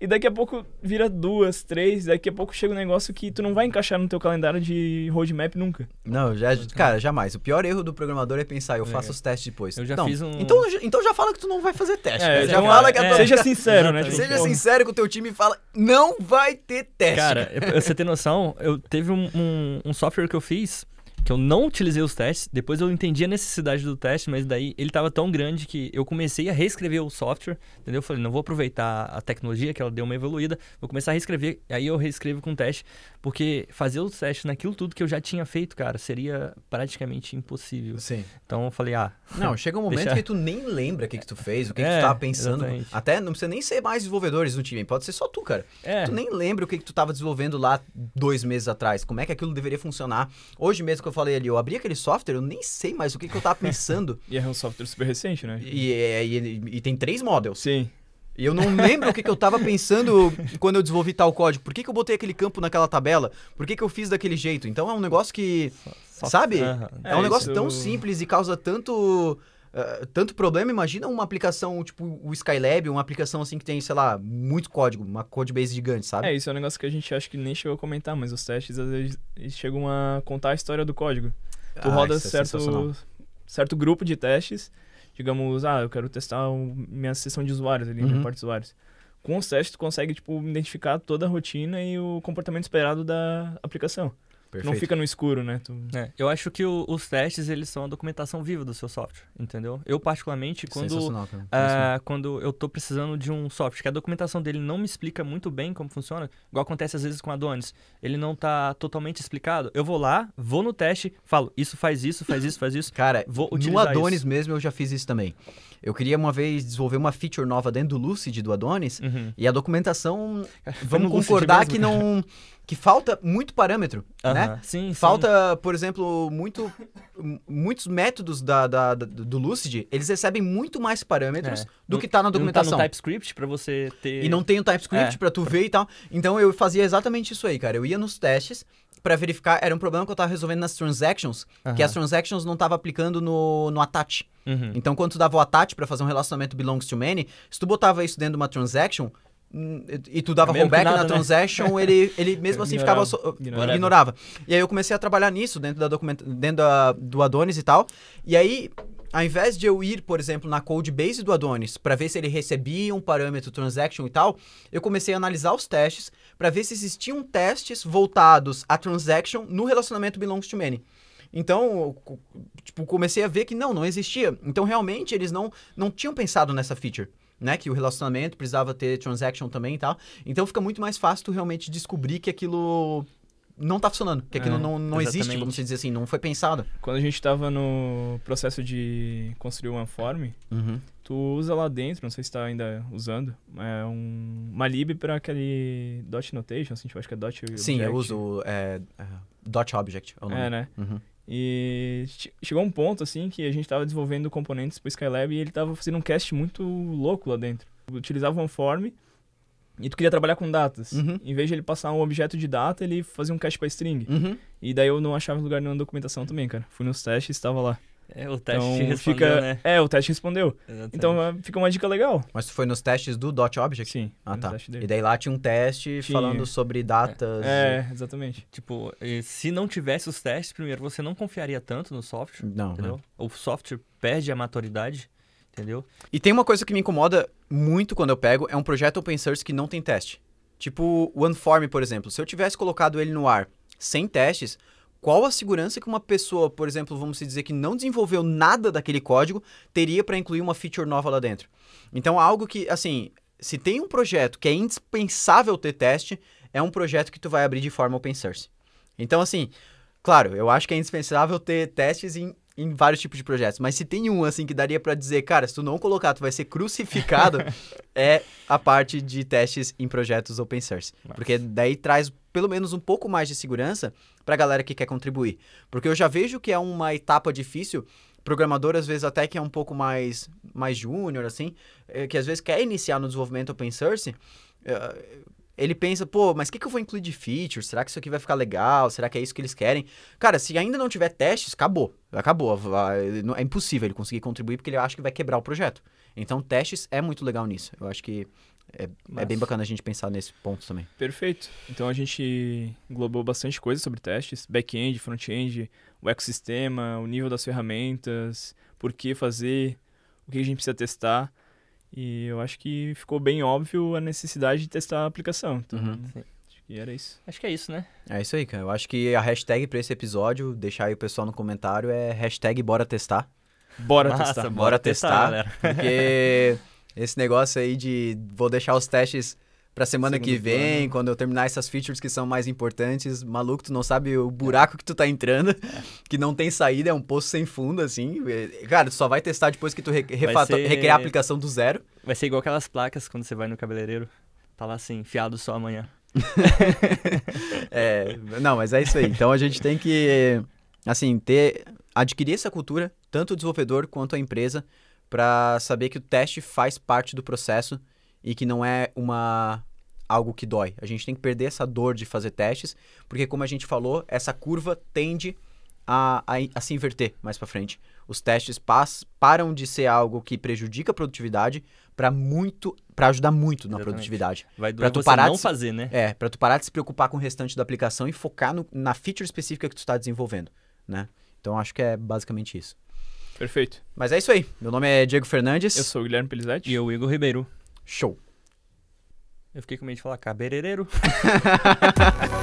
Speaker 4: E daqui a pouco vira duas, três, daqui a pouco chega um negócio que tu não vai encaixar no teu calendário de roadmap nunca.
Speaker 2: Não, já, cara, jamais. O pior erro do programador é pensar, eu
Speaker 3: É.
Speaker 2: faço os testes depois.
Speaker 3: Eu já
Speaker 2: Não,
Speaker 3: fiz um-
Speaker 2: Então, então já fala que tu não vai fazer teste.
Speaker 4: É,
Speaker 2: cara. já
Speaker 4: então,
Speaker 2: fala que a
Speaker 3: é,
Speaker 2: tua
Speaker 4: Seja sincero, né?
Speaker 3: Exatamente.
Speaker 4: Tipo,
Speaker 2: Seja
Speaker 4: pô,
Speaker 2: sincero com o teu time e fala, não vai ter teste.
Speaker 3: Cara, pra você ter noção, eu teve um, um, um software que eu fiz que eu não utilizei os testes. Depois eu entendi a necessidade do teste, mas daí ele tava tão grande que eu comecei a reescrever o software, entendeu? Eu falei, não vou aproveitar a tecnologia que ela deu uma evoluída, vou começar a reescrever. Aí eu reescrevo com teste, porque fazer os testes naquilo tudo que eu já tinha feito, cara, seria praticamente impossível.
Speaker 2: Sim.
Speaker 3: Então eu falei, ah,
Speaker 2: Não, chega um momento que tu nem lembra o que, que tu fez, o que, que
Speaker 3: É,
Speaker 2: tu tava pensando.
Speaker 3: exatamente.
Speaker 2: Até não precisa nem ser mais desenvolvedores no time, pode ser só tu, cara.
Speaker 3: é,
Speaker 2: Tu nem lembra o que, que tu tava desenvolvendo lá dois meses atrás, como é que aquilo deveria funcionar. Hoje mesmo que eu falei ali, eu abri aquele software, eu nem sei mais o que, que eu tava pensando.
Speaker 4: E é um software super recente, né?
Speaker 2: e, é- e, e tem três models.
Speaker 4: Sim.
Speaker 2: E eu não lembro o que, que eu tava pensando quando eu desenvolvi tal código. Por que, que eu botei aquele campo naquela tabela? Por que, que eu fiz daquele jeito? Então é um negócio que,
Speaker 3: só-
Speaker 2: sabe?
Speaker 3: Aham.
Speaker 2: É, um
Speaker 4: É,
Speaker 2: negócio
Speaker 4: isso-
Speaker 2: tão simples e causa tanto. Ah, tanto problema, imagina uma aplicação tipo o Skylab, uma aplicação assim que tem, sei lá, muito código, uma codebase gigante, sabe?
Speaker 4: É, isso é um negócio que a gente acha que nem chegou a comentar, mas os testes às vezes eles chegam a contar a história do código. Tu
Speaker 2: Ah,
Speaker 4: roda
Speaker 2: é
Speaker 4: certo, certo grupo de testes, digamos, ah, eu quero testar o- minha sessão de usuários ali,
Speaker 2: Uhum.
Speaker 4: minha parte de usuários. Com os testes, tu consegue, tipo, identificar toda a rotina e o comportamento esperado da aplicação.
Speaker 2: Perfeito.
Speaker 4: Não fica no escuro, né? Tu...
Speaker 3: É, eu acho que o- os testes, eles são a documentação viva do seu software, entendeu? Eu, particularmente, quando, ah, quando eu tô precisando de um software, que a documentação dele não me explica muito bem como funciona, igual acontece às vezes com a Adonis, ele não tá totalmente explicado, eu vou lá, vou no teste, falo, isso faz isso, faz isso, faz isso.
Speaker 2: Cara,
Speaker 3: Vou
Speaker 2: no Adonis
Speaker 3: isso.
Speaker 2: mesmo eu já fiz isso também. Eu queria uma vez desenvolver uma feature nova dentro do Lucid do Adonis
Speaker 3: Uhum.
Speaker 2: e a documentação, vamos concordar
Speaker 3: mesmo,
Speaker 2: que não que falta muito parâmetro, né?
Speaker 3: Aham, Sim, sim.
Speaker 2: Falta, por exemplo, muito, muitos métodos da, da- da- do Lucid, eles recebem muito mais parâmetros
Speaker 3: É.
Speaker 2: do
Speaker 3: Não-
Speaker 2: que tá na
Speaker 3: Não tá
Speaker 2: documentação.
Speaker 3: no TypeScript pra você ter...
Speaker 2: E não tem o TypeScript
Speaker 3: É.
Speaker 2: pra tu ver e tal. Então eu fazia exatamente isso aí, cara. Eu ia nos testes pra verificar, era um problema que eu tava resolvendo nas transactions, que as transactions não tava aplicando no, no attach.
Speaker 3: Uhum.
Speaker 2: Então quando tu dava o attach pra fazer um relacionamento belongs to many, se tu botava isso dentro de uma transaction, hum, e tu dava
Speaker 3: É
Speaker 2: rollback
Speaker 3: nada,
Speaker 2: na
Speaker 3: né?
Speaker 2: transaction, ele, ele mesmo assim ficava...
Speaker 4: Ignorava.
Speaker 2: so-
Speaker 4: Ignorava.
Speaker 2: ignorava. E aí eu comecei a trabalhar nisso dentro, da documenta dentro da- do Adonis e tal. E aí, ao invés de eu ir, por exemplo, na code base do Adonis para ver se ele recebia um parâmetro transaction e tal, eu comecei a analisar os testes para ver se existiam testes voltados a transaction no relacionamento belongs to many. Então, tipo, comecei a ver que não, não existia. Então, realmente, eles não, não tinham pensado nessa feature, né? Que o relacionamento precisava ter transaction também e tal. Então, fica muito mais fácil tu realmente descobrir que aquilo não tá funcionando, que aquilo
Speaker 4: É,
Speaker 2: não, não existe, vamos dizer assim, não foi pensado.
Speaker 4: Quando a gente tava no processo de construir uma form, tu usa lá dentro, não sei se tá ainda usando, é um, uma lib para aquele dot notation, assim, tipo, acho que é dot
Speaker 2: Sim, eu
Speaker 4: object.
Speaker 2: uso é, é, dot object. É, o nome.
Speaker 4: É, né?
Speaker 2: Uhum.
Speaker 4: E che- chegou um ponto, assim, que a gente tava desenvolvendo componentes pro Skylab e ele tava fazendo um cast muito louco lá dentro. Utilizava um form e tu queria trabalhar com datas.
Speaker 2: Uhum.
Speaker 4: Em vez de ele passar um objeto de data, ele fazia um cache pra string.
Speaker 2: Uhum.
Speaker 4: E daí eu não achava lugar nenhum na documentação também, cara. Fui nos testes e estava lá.
Speaker 3: É, o teste
Speaker 4: então
Speaker 3: respondeu,
Speaker 4: fica...
Speaker 3: né?
Speaker 4: É, o teste respondeu.
Speaker 3: Exatamente.
Speaker 4: Então ah, fica uma dica legal.
Speaker 2: Mas tu foi nos testes do dot object?
Speaker 4: Sim.
Speaker 2: Ah, tá. E daí lá tinha um teste
Speaker 4: Tinha.
Speaker 2: falando sobre datas.
Speaker 4: É, exatamente.
Speaker 3: Tipo, se não tivesse os testes, primeiro, você não confiaria tanto no software,
Speaker 2: Não,
Speaker 3: entendeu? O software perde a maturidade, entendeu?
Speaker 2: E tem uma coisa que me incomoda muito quando eu pego, é um projeto open source que não tem teste. Tipo o OneForm, por exemplo. Se eu tivesse colocado ele no ar sem testes, qual a segurança que uma pessoa, por exemplo, vamos dizer que não desenvolveu nada daquele código, teria para incluir uma feature nova lá dentro? Então, algo que, assim, se tem um projeto que é indispensável ter teste, é um projeto que tu vai abrir de forma open source. Então, assim, Claro, eu acho que é indispensável ter testes em, em vários tipos de projetos. Mas se tem um, assim, que daria pra dizer, cara, se tu não colocar, tu vai ser crucificado, é a parte de testes em projetos open source.
Speaker 3: Massa.
Speaker 2: Porque daí traz pelo menos um pouco mais de segurança pra galera que quer contribuir. Porque eu já vejo que é uma etapa difícil, programador às vezes até que é um pouco mais, mais júnior, assim, eh, que às vezes quer iniciar no desenvolvimento open source, eh, ele pensa, pô, mas o que, que eu vou incluir de features? Será que isso aqui vai ficar legal? Será que é isso que eles querem? Cara, se ainda não tiver testes, acabou. Acabou. Vai- não- É impossível ele conseguir contribuir porque ele acha que vai quebrar o projeto. Então, testes é muito legal nisso. Eu acho que é, é bem bacana a gente pensar nesse ponto também.
Speaker 4: Perfeito. Então a gente englobou bastante coisa sobre testes, back-end, front-end, o ecossistema, o nível das ferramentas, por que fazer, o que a gente precisa testar. E eu acho que ficou bem óbvio a necessidade de testar a aplicação. Então,
Speaker 2: Uhum.
Speaker 4: Acho que era isso.
Speaker 3: Acho que é isso, né?
Speaker 2: É isso aí, cara. Eu acho que a hashtag pra esse episódio, deixar aí o pessoal no comentário, é hashtag bora testar.
Speaker 4: Bora
Speaker 3: Massa,
Speaker 4: testar.
Speaker 2: Bora testar.
Speaker 3: galera.
Speaker 2: Porque esse negócio aí de vou deixar os testes pra semana
Speaker 4: Segundo
Speaker 2: que vem,
Speaker 4: plano.
Speaker 2: quando eu terminar essas features que são mais importantes, maluco, tu não sabe o buraco que tu tá entrando, que não tem saída, é um poço sem fundo, assim. É, Cara, tu só vai testar depois que tu re
Speaker 3: ser-
Speaker 2: recriar a aplicação do zero.
Speaker 3: Vai ser igual aquelas placas quando você vai no cabeleireiro. Tá lá assim, fiado só amanhã.
Speaker 2: É, não, mas é isso aí. Então a gente tem que, assim, ter, adquirir essa cultura, tanto o desenvolvedor quanto a empresa, para saber que o teste faz parte do processo e que não é uma algo que dói. A gente tem que perder essa dor de fazer testes, porque como a gente falou, essa curva tende a, a, a se inverter mais para frente. Os testes pas, param de ser algo que prejudica a produtividade para muito, para ajudar muito na
Speaker 3: Exatamente.
Speaker 2: produtividade.
Speaker 3: Vai
Speaker 2: Pra
Speaker 3: doer
Speaker 2: tu
Speaker 3: você
Speaker 2: parar
Speaker 3: não
Speaker 2: de
Speaker 3: fazer, né?
Speaker 2: É, pra tu parar de se preocupar com o restante da aplicação e focar no- na feature específica que tu está desenvolvendo, né? Então acho que é basicamente isso.
Speaker 4: Perfeito.
Speaker 2: Mas é isso aí. Meu nome é Diego Fernandes.
Speaker 4: Eu sou o Guilherme Pelizete.
Speaker 3: E eu, Igor Ribeiro.
Speaker 2: Show.
Speaker 3: Eu fiquei com medo de falar cabeleireiro.